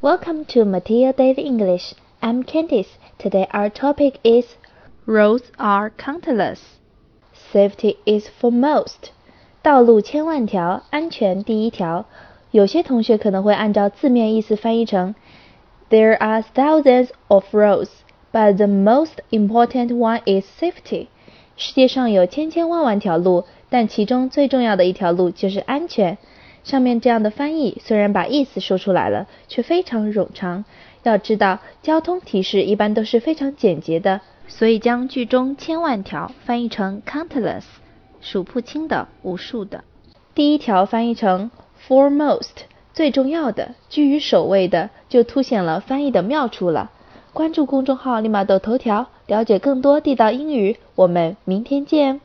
Welcome to Matia Daily English. I'm Candice. Today our topic is Roads are countless. Safety is foremost. 道路千万条，安全第一条。有些同学可能会按照字面意思翻译成 There are thousands of roads, but the most important one is safety. 世界上有千千万万条路，但其中最重要的一条路就是安全。 上面这样的翻译虽然把意思说出来了，却非常冗长。要知道，交通提示一般都是非常简洁的，所以将句中千万条翻译成 countless，数不清的、无数的。第一条翻译成 foremost，最重要的、居于首位的，就凸显了翻译的妙处了。关注公众号“立马豆头条”，了解更多地道英语。我们明天见。